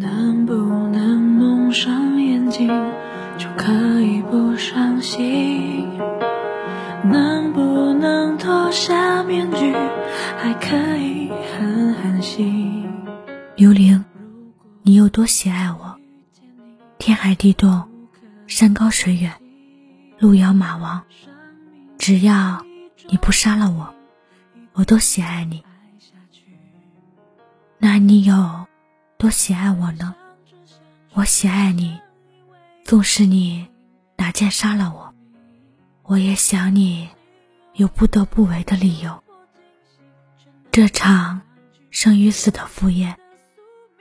能不能蒙上眼睛就可以不伤心？能不能脱下面具还可以很安心？刘玲，你有多喜爱我？天海地洞，山高水远，路遥马亡，只要你不杀了我，我都喜爱你。那你有多喜爱我呢？我喜爱你，纵使你拿剑杀了我，我也想你，有不得不为的理由。这场生与死的赴宴，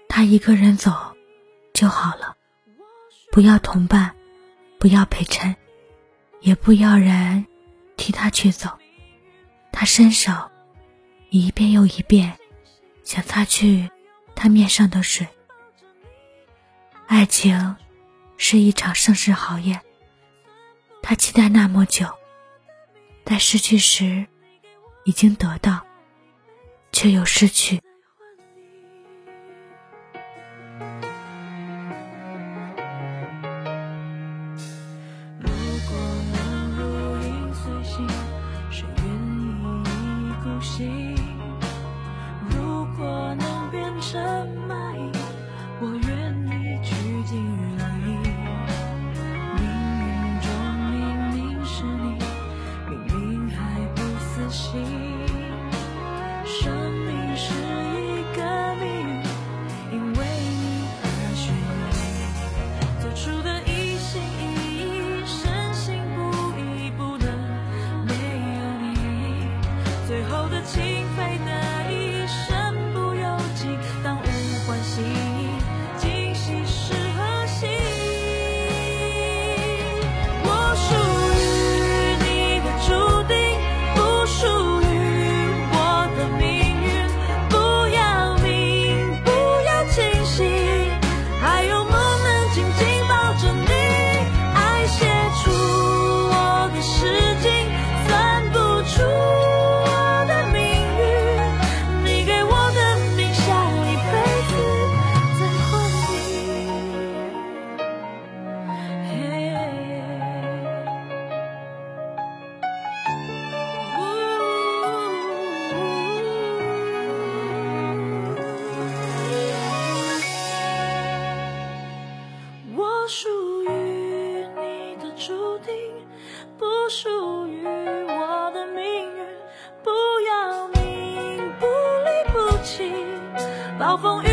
他一个人走就好了，不要同伴，不要陪衬，也不要人替他去走。他伸手，一遍又一遍。想擦去他面上的水。爱情是一场盛世豪宴，他期待那么久，在失去时已经得到，却又失去。什么？我愿意去经历，冥冥中明明是你，明明还不死心。属于我的命运，不要命，不离不弃，暴风雨。